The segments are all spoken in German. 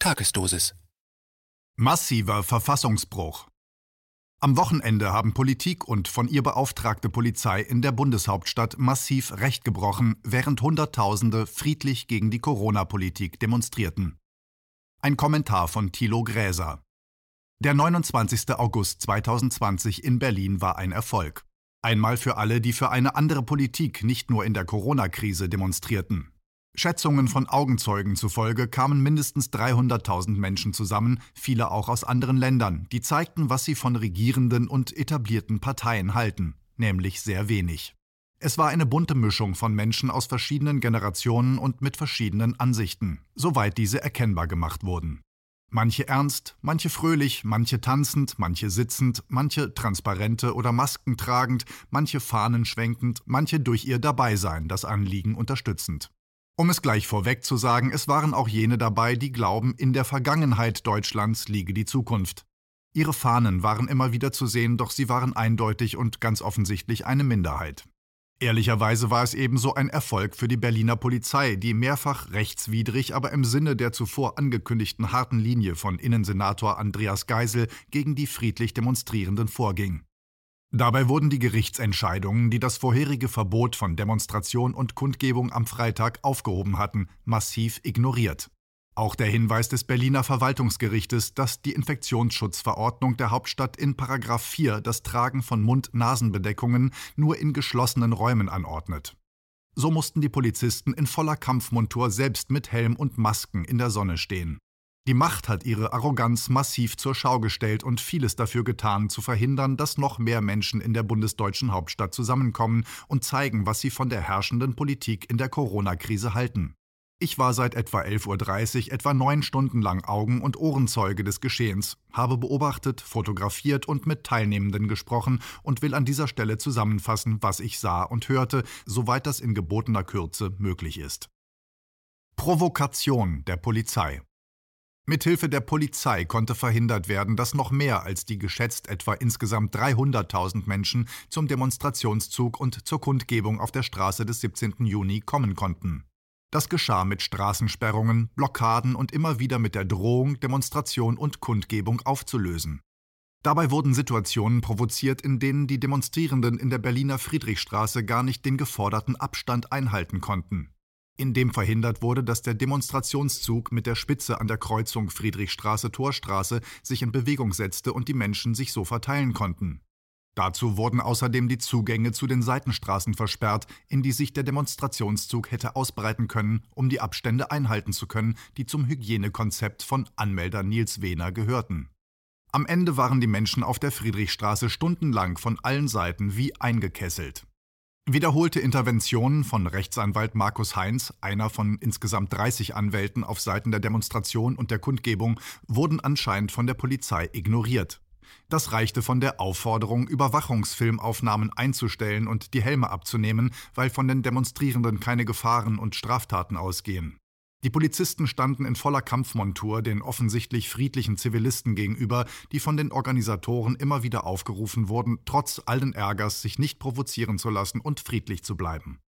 Tagesdosis. Massiver Verfassungsbruch. Am Wochenende haben Politik und von ihr beauftragte Polizei in der Bundeshauptstadt massiv Recht gebrochen, während Hunderttausende friedlich gegen die Corona-Politik demonstrierten. Ein Kommentar von Thilo Gräser. Der 29. August 2020 in Berlin war ein Erfolg. Einmal für alle, die für eine andere Politik nicht nur in der Corona-Krise demonstrierten. Schätzungen von Augenzeugen zufolge kamen mindestens 300.000 Menschen zusammen, viele auch aus anderen Ländern, die zeigten, was sie von regierenden und etablierten Parteien halten, nämlich sehr wenig. Es war eine bunte Mischung von Menschen aus verschiedenen Generationen und mit verschiedenen Ansichten, soweit diese erkennbar gemacht wurden. Manche ernst, manche fröhlich, manche tanzend, manche sitzend, manche transparente oder Masken tragend, manche Fahnen schwenkend, manche durch ihr Dabeisein das Anliegen unterstützend. Um es gleich vorweg zu sagen, es waren auch jene dabei, die glauben, in der Vergangenheit Deutschlands liege die Zukunft. Ihre Fahnen waren immer wieder zu sehen, doch sie waren eindeutig und ganz offensichtlich eine Minderheit. Ehrlicherweise war es ebenso ein Erfolg für die Berliner Polizei, die mehrfach rechtswidrig, aber im Sinne der zuvor angekündigten harten Linie von Innensenator Andreas Geisel gegen die friedlich Demonstrierenden vorging. Dabei wurden die Gerichtsentscheidungen, die das vorherige Verbot von Demonstration und Kundgebung am Freitag aufgehoben hatten, massiv ignoriert. Auch der Hinweis des Berliner Verwaltungsgerichtes, dass die Infektionsschutzverordnung der Hauptstadt in Paragraph 4 das Tragen von Mund-Nasen-Bedeckungen nur in geschlossenen Räumen anordnet. So mussten die Polizisten in voller Kampfmontur selbst mit Helm und Masken in der Sonne stehen. Die Macht hat ihre Arroganz massiv zur Schau gestellt und vieles dafür getan, zu verhindern, dass noch mehr Menschen in der bundesdeutschen Hauptstadt zusammenkommen und zeigen, was sie von der herrschenden Politik in der Corona-Krise halten. Ich war seit etwa 11.30 Uhr etwa neun Stunden lang Augen- und Ohrenzeuge des Geschehens, habe beobachtet, fotografiert und mit Teilnehmenden gesprochen und will an dieser Stelle zusammenfassen, was ich sah und hörte, soweit das in gebotener Kürze möglich ist. Provokation der Polizei Mithilfe der Polizei konnte verhindert werden, dass noch mehr als die geschätzt etwa insgesamt 300.000 Menschen zum Demonstrationszug und zur Kundgebung auf der Straße des 17. Juni kommen konnten. Das geschah mit Straßensperrungen, Blockaden und immer wieder mit der Drohung, Demonstration und Kundgebung aufzulösen. Dabei wurden Situationen provoziert, in denen die Demonstrierenden in der Berliner Friedrichstraße gar nicht den geforderten Abstand einhalten konnten in dem verhindert wurde, dass der Demonstrationszug mit der Spitze an der Kreuzung Friedrichstraße-Torstraße sich in Bewegung setzte und die Menschen sich so verteilen konnten. Dazu wurden außerdem die Zugänge zu den Seitenstraßen versperrt, in die sich der Demonstrationszug hätte ausbreiten können, um die Abstände einhalten zu können, die zum Hygienekonzept von Anmelder Nils Wehner gehörten. Am Ende waren die Menschen auf der Friedrichstraße stundenlang von allen Seiten wie eingekesselt. Wiederholte Interventionen von Rechtsanwalt Markus Heinz, einer von insgesamt 30 Anwälten auf Seiten der Demonstration und der Kundgebung, wurden anscheinend von der Polizei ignoriert. Das reichte von der Aufforderung, Überwachungsfilmaufnahmen einzustellen und die Helme abzunehmen, weil von den Demonstrierenden keine Gefahren und Straftaten ausgehen. Die Polizisten standen in voller Kampfmontur den offensichtlich friedlichen Zivilisten gegenüber, die von den Organisatoren immer wieder aufgerufen wurden, trotz allen Ärgers sich nicht provozieren zu lassen und friedlich zu bleiben.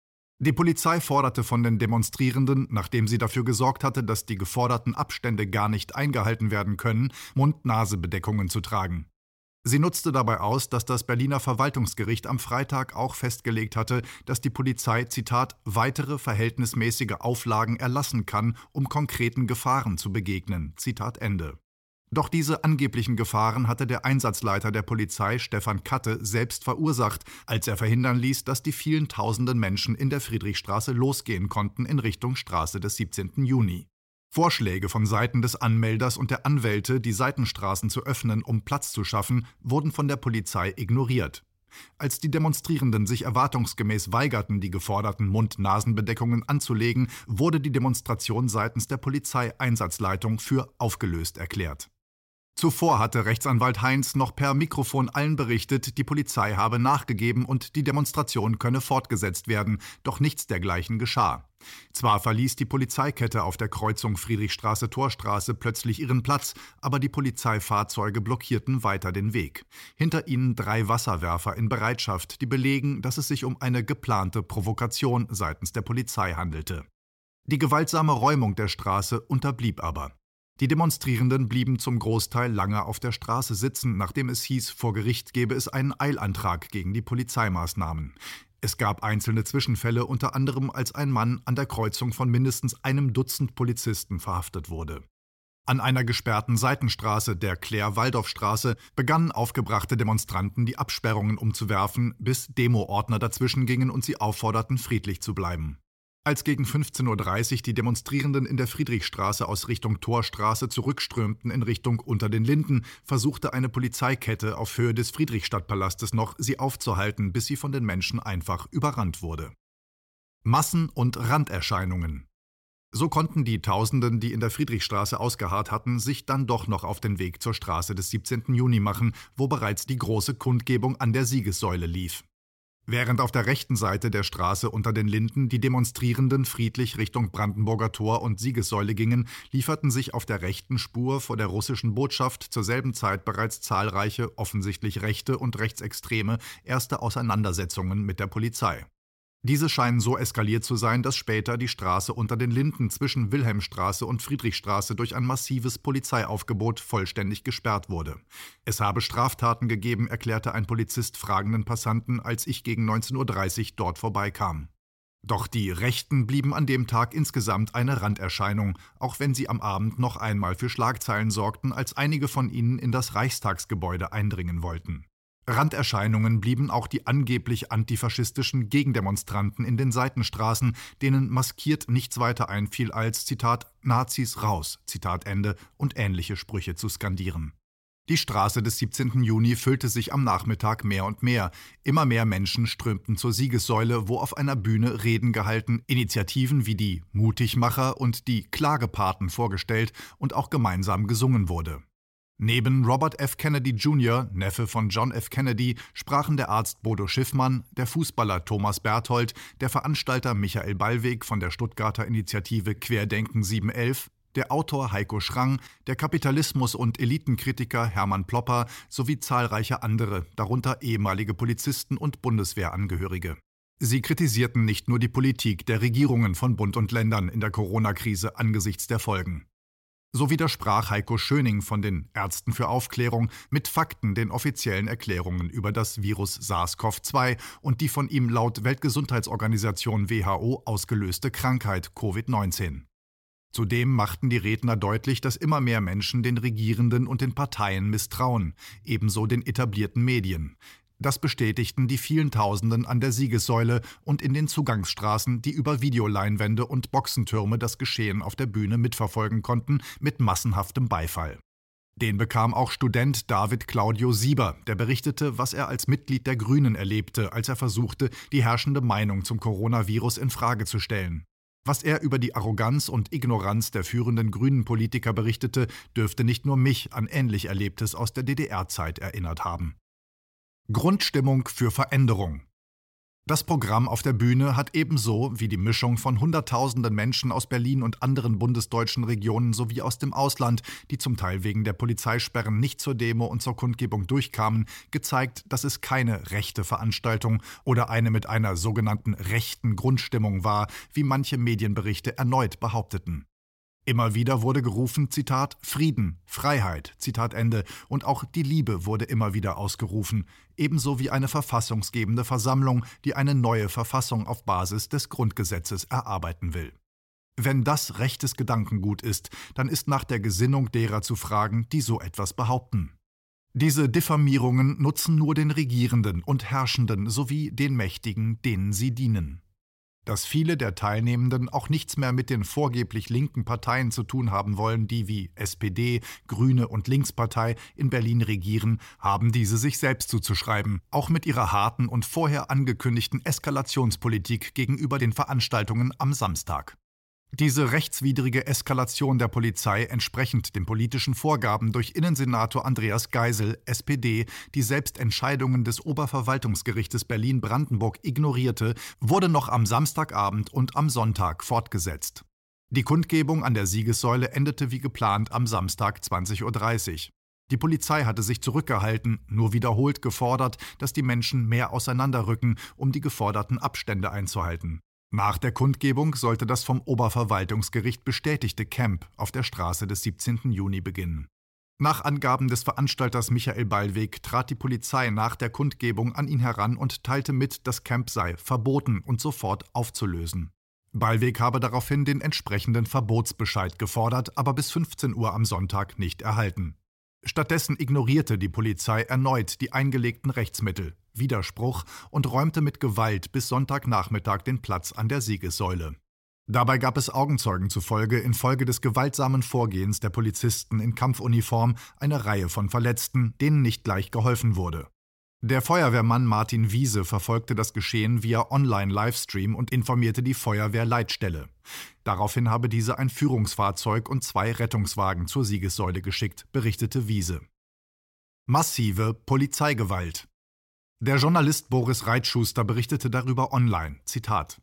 Die Polizei forderte von den Demonstrierenden, nachdem sie dafür gesorgt hatte, dass die geforderten Abstände gar nicht eingehalten werden können, Mund-Nase-Bedeckungen zu tragen. Sie nutzte dabei aus, dass das Berliner Verwaltungsgericht am Freitag auch festgelegt hatte, dass die Polizei, Zitat, weitere verhältnismäßige Auflagen erlassen kann, um konkreten Gefahren zu begegnen. Zitat Ende. Doch diese angeblichen Gefahren hatte der Einsatzleiter der Polizei, Stefan Katte, selbst verursacht, als er verhindern ließ, dass die vielen tausenden Menschen in der Friedrichstraße losgehen konnten in Richtung Straße des 17. Juni. Vorschläge von Seiten des Anmelders und der Anwälte, die Seitenstraßen zu öffnen, um Platz zu schaffen, wurden von der Polizei ignoriert. Als die Demonstrierenden sich erwartungsgemäß weigerten, die geforderten Mund-Nasen-Bedeckungen anzulegen, wurde die Demonstration seitens der Polizeieinsatzleitung für aufgelöst erklärt. Zuvor hatte Rechtsanwalt Heinz noch per Mikrofon allen berichtet, die Polizei habe nachgegeben und die Demonstration könne fortgesetzt werden, doch nichts dergleichen geschah. Zwar verließ die Polizeikette auf der Kreuzung Friedrichstraße-Torstraße plötzlich ihren Platz, aber die Polizeifahrzeuge blockierten weiter den Weg. Hinter ihnen drei Wasserwerfer in Bereitschaft, die belegen, dass es sich um eine geplante Provokation seitens der Polizei handelte. Die gewaltsame Räumung der Straße unterblieb aber. Die Demonstrierenden blieben zum Großteil lange auf der Straße sitzen, nachdem es hieß, vor Gericht gebe es einen Eilantrag gegen die Polizeimaßnahmen. Es gab einzelne Zwischenfälle, unter anderem als ein Mann an der Kreuzung von mindestens einem Dutzend Polizisten verhaftet wurde. An einer gesperrten Seitenstraße, der Claire-Waldorf-Straße, begannen aufgebrachte Demonstranten die Absperrungen umzuwerfen, bis Demo-Ordner dazwischengingen und sie aufforderten, friedlich zu bleiben. Als gegen 15.30 Uhr die Demonstrierenden in der Friedrichstraße aus Richtung Torstraße zurückströmten in Richtung Unter den Linden, versuchte eine Polizeikette auf Höhe des Friedrichstadtpalastes noch, sie aufzuhalten, bis sie von den Menschen einfach überrannt wurde. Massen- und Randerscheinungen So konnten die Tausenden, die in der Friedrichstraße ausgeharrt hatten, sich dann doch noch auf den Weg zur Straße des 17. Juni machen, wo bereits die große Kundgebung an der Siegessäule lief. Während auf der rechten Seite der Straße unter den Linden die Demonstrierenden friedlich Richtung Brandenburger Tor und Siegessäule gingen, lieferten sich auf der rechten Spur vor der russischen Botschaft zur selben Zeit bereits zahlreiche, offensichtlich rechte und rechtsextreme erste Auseinandersetzungen mit der Polizei. Diese scheinen so eskaliert zu sein, dass später die Straße unter den Linden zwischen Wilhelmstraße und Friedrichstraße durch ein massives Polizeiaufgebot vollständig gesperrt wurde. Es habe Straftaten gegeben, erklärte ein Polizist fragenden Passanten, als ich gegen 19.30 Uhr dort vorbeikam. Doch die Rechten blieben an dem Tag insgesamt eine Randerscheinung, auch wenn sie am Abend noch einmal für Schlagzeilen sorgten, als einige von ihnen in das Reichstagsgebäude eindringen wollten. Randerscheinungen blieben auch die angeblich antifaschistischen Gegendemonstranten in den Seitenstraßen, denen maskiert nichts weiter einfiel als Zitat Nazis raus, Zitat Ende und ähnliche Sprüche zu skandieren. Die Straße des 17. Juni füllte sich am Nachmittag mehr und mehr. Immer mehr Menschen strömten zur Siegessäule, wo auf einer Bühne Reden gehalten, Initiativen wie die Mutigmacher und die Klagepaten vorgestellt und auch gemeinsam gesungen wurde. Neben Robert F. Kennedy Jr., Neffe von John F. Kennedy, sprachen der Arzt Bodo Schiffmann, der Fußballer Thomas Berthold, der Veranstalter Michael Ballweg von der Stuttgarter Initiative Querdenken 711, der Autor Heiko Schrang, der Kapitalismus- und Elitenkritiker Hermann Plopper sowie zahlreiche andere, darunter ehemalige Polizisten und Bundeswehrangehörige. Sie kritisierten nicht nur die Politik der Regierungen von Bund und Ländern in der Corona-Krise angesichts der Folgen. So widersprach Heiko Schöning von den Ärzten für Aufklärung mit Fakten den offiziellen Erklärungen über das Virus SARS-CoV-2 und die von ihm laut Weltgesundheitsorganisation WHO ausgelöste Krankheit Covid-19. Zudem machten die Redner deutlich, dass immer mehr Menschen den Regierenden und den Parteien misstrauen, ebenso den etablierten Medien. Das bestätigten die vielen Tausenden an der Siegessäule und in den Zugangsstraßen, die über Videoleinwände und Boxentürme das Geschehen auf der Bühne mitverfolgen konnten, mit massenhaftem Beifall. Den bekam auch Student David Claudio Sieber, der berichtete, was er als Mitglied der Grünen erlebte, als er versuchte, die herrschende Meinung zum Coronavirus in Frage zu stellen. Was er über die Arroganz und Ignoranz der führenden grünen Politiker berichtete, dürfte nicht nur mich an ähnlich Erlebtes aus der DDR-Zeit erinnert haben. Grundstimmung für Veränderung. Das Programm auf der Bühne hat ebenso wie die Mischung von Hunderttausenden Menschen aus Berlin und anderen bundesdeutschen Regionen sowie aus dem Ausland, die zum Teil wegen der Polizeisperren nicht zur Demo und zur Kundgebung durchkamen, gezeigt, dass es keine rechte Veranstaltung oder eine mit einer sogenannten rechten Grundstimmung war, wie manche Medienberichte erneut behaupteten. Immer wieder wurde gerufen, Zitat, Frieden, Freiheit, Zitat Ende, und auch die Liebe wurde immer wieder ausgerufen, ebenso wie eine verfassungsgebende Versammlung, die eine neue Verfassung auf Basis des Grundgesetzes erarbeiten will. Wenn das rechtes Gedankengut ist, dann ist nach der Gesinnung derer zu fragen, die so etwas behaupten. Diese Diffamierungen nutzen nur den Regierenden und Herrschenden sowie den Mächtigen, denen sie dienen. Dass viele der Teilnehmenden auch nichts mehr mit den vorgeblich linken Parteien zu tun haben wollen, die wie SPD, Grüne und Linkspartei in Berlin regieren, haben diese sich selbst zuzuschreiben, auch mit ihrer harten und vorher angekündigten Eskalationspolitik gegenüber den Veranstaltungen am Samstag. Diese rechtswidrige Eskalation der Polizei entsprechend den politischen Vorgaben durch Innensenator Andreas Geisel, SPD, die selbst Entscheidungen des Oberverwaltungsgerichtes Berlin-Brandenburg ignorierte, wurde noch am Samstagabend und am Sonntag fortgesetzt. Die Kundgebung an der Siegessäule endete wie geplant am Samstag 20.30 Uhr. Die Polizei hatte sich zurückgehalten, nur wiederholt gefordert, dass die Menschen mehr auseinanderrücken, um die geforderten Abstände einzuhalten. Nach der Kundgebung sollte das vom Oberverwaltungsgericht bestätigte Camp auf der Straße des 17. Juni beginnen. Nach Angaben des Veranstalters Michael Ballweg trat die Polizei nach der Kundgebung an ihn heran und teilte mit, das Camp sei verboten und sofort aufzulösen. Ballweg habe daraufhin den entsprechenden Verbotsbescheid gefordert, aber bis 15 Uhr am Sonntag nicht erhalten. Stattdessen ignorierte die Polizei erneut die eingelegten Rechtsmittel, Widerspruch und räumte mit Gewalt bis Sonntagnachmittag den Platz an der Siegessäule. Dabei gab es Augenzeugen zufolge infolge des gewaltsamen Vorgehens der Polizisten in Kampfuniform eine Reihe von Verletzten, denen nicht gleich geholfen wurde. Der Feuerwehrmann Martin Wiese verfolgte das Geschehen via Online-Livestream und informierte die Feuerwehrleitstelle. Daraufhin habe diese ein Führungsfahrzeug und zwei Rettungswagen zur Siegessäule geschickt, berichtete Wiese. Massive Polizeigewalt. Der Journalist Boris Reitschuster berichtete darüber online. Zitat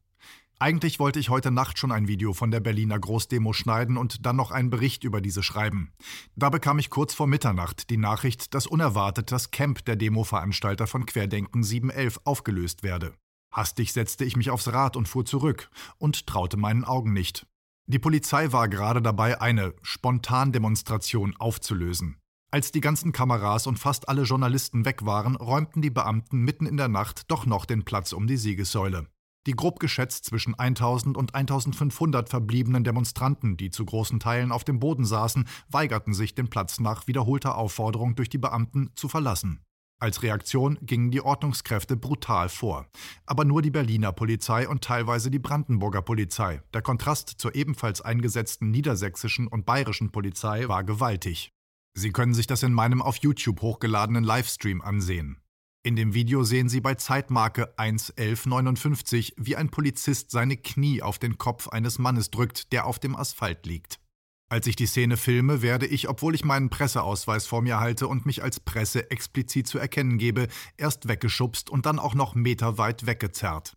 eigentlich wollte ich heute Nacht schon ein Video von der Berliner Großdemo schneiden und dann noch einen Bericht über diese schreiben. Da bekam ich kurz vor Mitternacht die Nachricht, dass unerwartet das Camp der Demo-Veranstalter von Querdenken 711 aufgelöst werde. Hastig setzte ich mich aufs Rad und fuhr zurück und traute meinen Augen nicht. Die Polizei war gerade dabei, eine Spontandemonstration aufzulösen. Als die ganzen Kameras und fast alle Journalisten weg waren, räumten die Beamten mitten in der Nacht doch noch den Platz um die Siegessäule. Die grob geschätzt zwischen 1000 und 1500 verbliebenen Demonstranten, die zu großen Teilen auf dem Boden saßen, weigerten sich, den Platz nach wiederholter Aufforderung durch die Beamten zu verlassen. Als Reaktion gingen die Ordnungskräfte brutal vor. Aber nur die Berliner Polizei und teilweise die Brandenburger Polizei. Der Kontrast zur ebenfalls eingesetzten niedersächsischen und bayerischen Polizei war gewaltig. Sie können sich das in meinem auf YouTube hochgeladenen Livestream ansehen. In dem Video sehen Sie bei Zeitmarke 1.11.59, wie ein Polizist seine Knie auf den Kopf eines Mannes drückt, der auf dem Asphalt liegt. Als ich die Szene filme, werde ich, obwohl ich meinen Presseausweis vor mir halte und mich als Presse explizit zu erkennen gebe, erst weggeschubst und dann auch noch meterweit weggezerrt.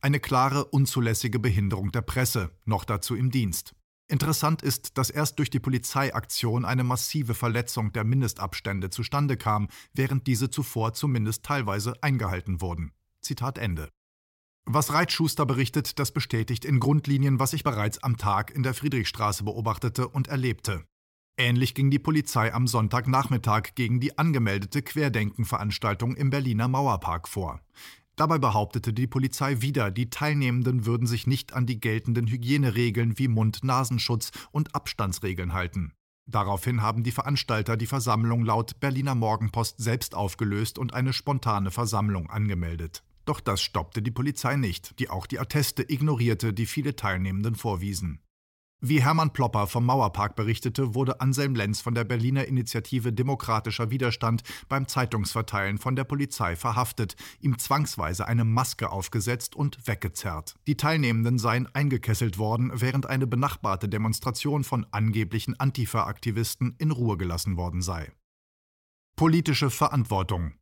Eine klare, unzulässige Behinderung der Presse, noch dazu im Dienst. Interessant ist, dass erst durch die Polizeiaktion eine massive Verletzung der Mindestabstände zustande kam, während diese zuvor zumindest teilweise eingehalten wurden. Zitat Ende. Was Reitschuster berichtet, das bestätigt in Grundlinien, was ich bereits am Tag in der Friedrichstraße beobachtete und erlebte. Ähnlich ging die Polizei am Sonntagnachmittag gegen die angemeldete Querdenken-Veranstaltung im Berliner Mauerpark vor. Dabei behauptete die Polizei wieder, die Teilnehmenden würden sich nicht an die geltenden Hygieneregeln wie Mund-Nasenschutz und Abstandsregeln halten. Daraufhin haben die Veranstalter die Versammlung laut Berliner Morgenpost selbst aufgelöst und eine spontane Versammlung angemeldet. Doch das stoppte die Polizei nicht, die auch die Atteste ignorierte, die viele Teilnehmenden vorwiesen. Wie Hermann Plopper vom Mauerpark berichtete, wurde Anselm Lenz von der Berliner Initiative Demokratischer Widerstand beim Zeitungsverteilen von der Polizei verhaftet, ihm zwangsweise eine Maske aufgesetzt und weggezerrt. Die Teilnehmenden seien eingekesselt worden, während eine benachbarte Demonstration von angeblichen Antifa-Aktivisten in Ruhe gelassen worden sei. Politische Verantwortung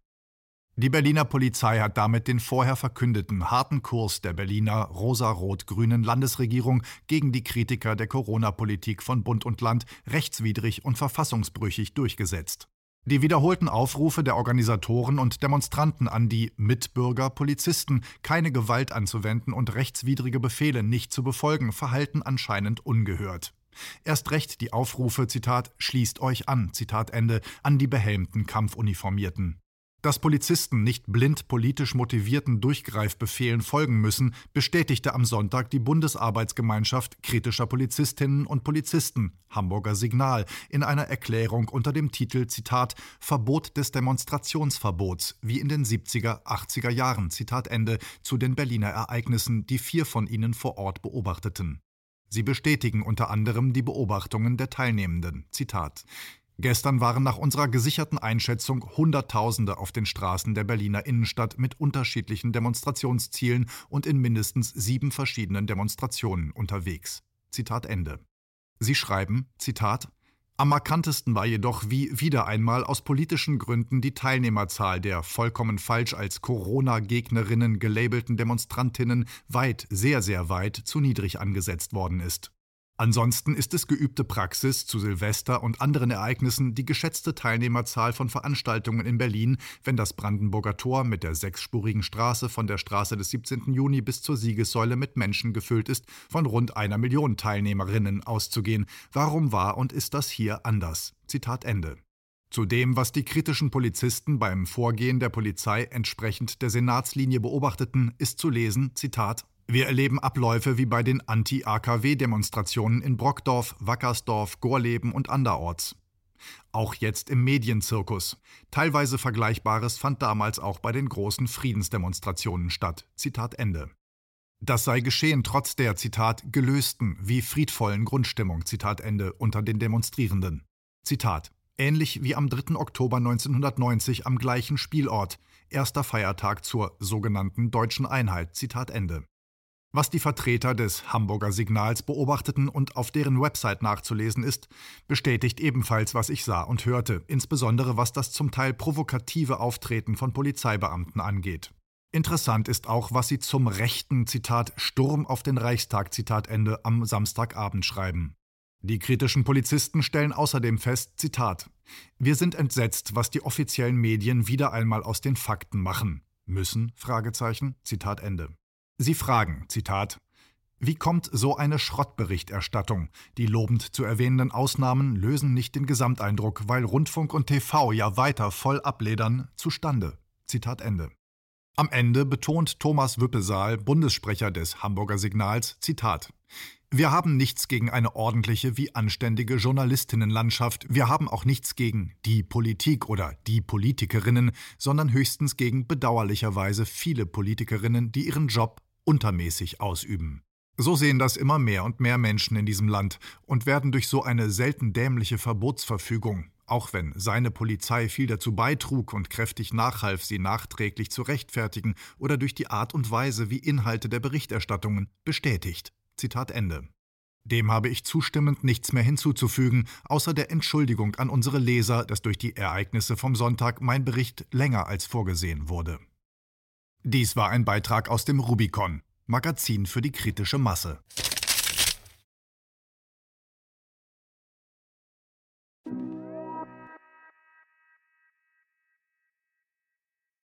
die Berliner Polizei hat damit den vorher verkündeten harten Kurs der Berliner rosa-rot-grünen Landesregierung gegen die Kritiker der Corona-Politik von Bund und Land rechtswidrig und verfassungsbrüchig durchgesetzt. Die wiederholten Aufrufe der Organisatoren und Demonstranten an die Mitbürger Polizisten, keine Gewalt anzuwenden und rechtswidrige Befehle nicht zu befolgen, verhalten anscheinend ungehört. Erst recht die Aufrufe, Zitat, schließt euch an, Zitat Ende, an die behelmten Kampfuniformierten. Dass Polizisten nicht blind politisch motivierten Durchgreifbefehlen folgen müssen, bestätigte am Sonntag die Bundesarbeitsgemeinschaft kritischer Polizistinnen und Polizisten Hamburger Signal in einer Erklärung unter dem Titel Zitat Verbot des Demonstrationsverbots wie in den 70er, 80er Jahren Zitat Ende zu den Berliner Ereignissen, die vier von ihnen vor Ort beobachteten. Sie bestätigen unter anderem die Beobachtungen der Teilnehmenden. Zitat Gestern waren nach unserer gesicherten Einschätzung Hunderttausende auf den Straßen der Berliner Innenstadt mit unterschiedlichen Demonstrationszielen und in mindestens sieben verschiedenen Demonstrationen unterwegs. Zitat Ende. Sie schreiben, Zitat, am markantesten war jedoch, wie wieder einmal aus politischen Gründen die Teilnehmerzahl der vollkommen falsch als Corona-Gegnerinnen gelabelten Demonstrantinnen weit, sehr, sehr weit zu niedrig angesetzt worden ist. Ansonsten ist es geübte Praxis, zu Silvester und anderen Ereignissen die geschätzte Teilnehmerzahl von Veranstaltungen in Berlin, wenn das Brandenburger Tor mit der sechsspurigen Straße von der Straße des 17. Juni bis zur Siegessäule mit Menschen gefüllt ist, von rund einer Million Teilnehmerinnen auszugehen. Warum war und ist das hier anders? Zitat Ende. Zu dem, was die kritischen Polizisten beim Vorgehen der Polizei entsprechend der Senatslinie beobachteten, ist zu lesen, Zitat, wir erleben Abläufe wie bei den Anti-AKW-Demonstrationen in Brockdorf, Wackersdorf, Gorleben und anderorts. Auch jetzt im Medienzirkus. Teilweise Vergleichbares fand damals auch bei den großen Friedensdemonstrationen statt. Zitat Ende. Das sei geschehen trotz der, Zitat, gelösten wie friedvollen Grundstimmung, Zitat Ende, unter den Demonstrierenden. Zitat. Ähnlich wie am 3. Oktober 1990 am gleichen Spielort, erster Feiertag zur sogenannten deutschen Einheit, Zitat Ende. Was die Vertreter des Hamburger Signals beobachteten und auf deren Website nachzulesen ist, bestätigt ebenfalls, was ich sah und hörte, insbesondere was das zum Teil provokative Auftreten von Polizeibeamten angeht. Interessant ist auch, was sie zum rechten Zitat Sturm auf den Reichstag Zitat Ende am Samstagabend schreiben. Die kritischen Polizisten stellen außerdem fest, Zitat, wir sind entsetzt, was die offiziellen Medien wieder einmal aus den Fakten machen. Müssen? Fragezeichen. Zitat Ende. Sie fragen, Zitat, wie kommt so eine Schrottberichterstattung? Die lobend zu erwähnenden Ausnahmen lösen nicht den Gesamteindruck, weil Rundfunk und TV ja weiter voll abledern, zustande. Zitat Ende. Am Ende betont Thomas Wüppesaal, Bundessprecher des Hamburger Signals, Zitat: Wir haben nichts gegen eine ordentliche wie anständige Journalistinnenlandschaft, wir haben auch nichts gegen die Politik oder die Politikerinnen, sondern höchstens gegen bedauerlicherweise viele Politikerinnen, die ihren Job untermäßig ausüben. So sehen das immer mehr und mehr Menschen in diesem Land und werden durch so eine selten dämliche Verbotsverfügung, auch wenn seine Polizei viel dazu beitrug und kräftig nachhalf, sie nachträglich zu rechtfertigen oder durch die Art und Weise wie Inhalte der Berichterstattungen, bestätigt. Zitat Ende. Dem habe ich zustimmend nichts mehr hinzuzufügen, außer der Entschuldigung an unsere Leser, dass durch die Ereignisse vom Sonntag mein Bericht länger als vorgesehen wurde. Dies war ein Beitrag aus dem Rubicon, Magazin für die kritische Masse.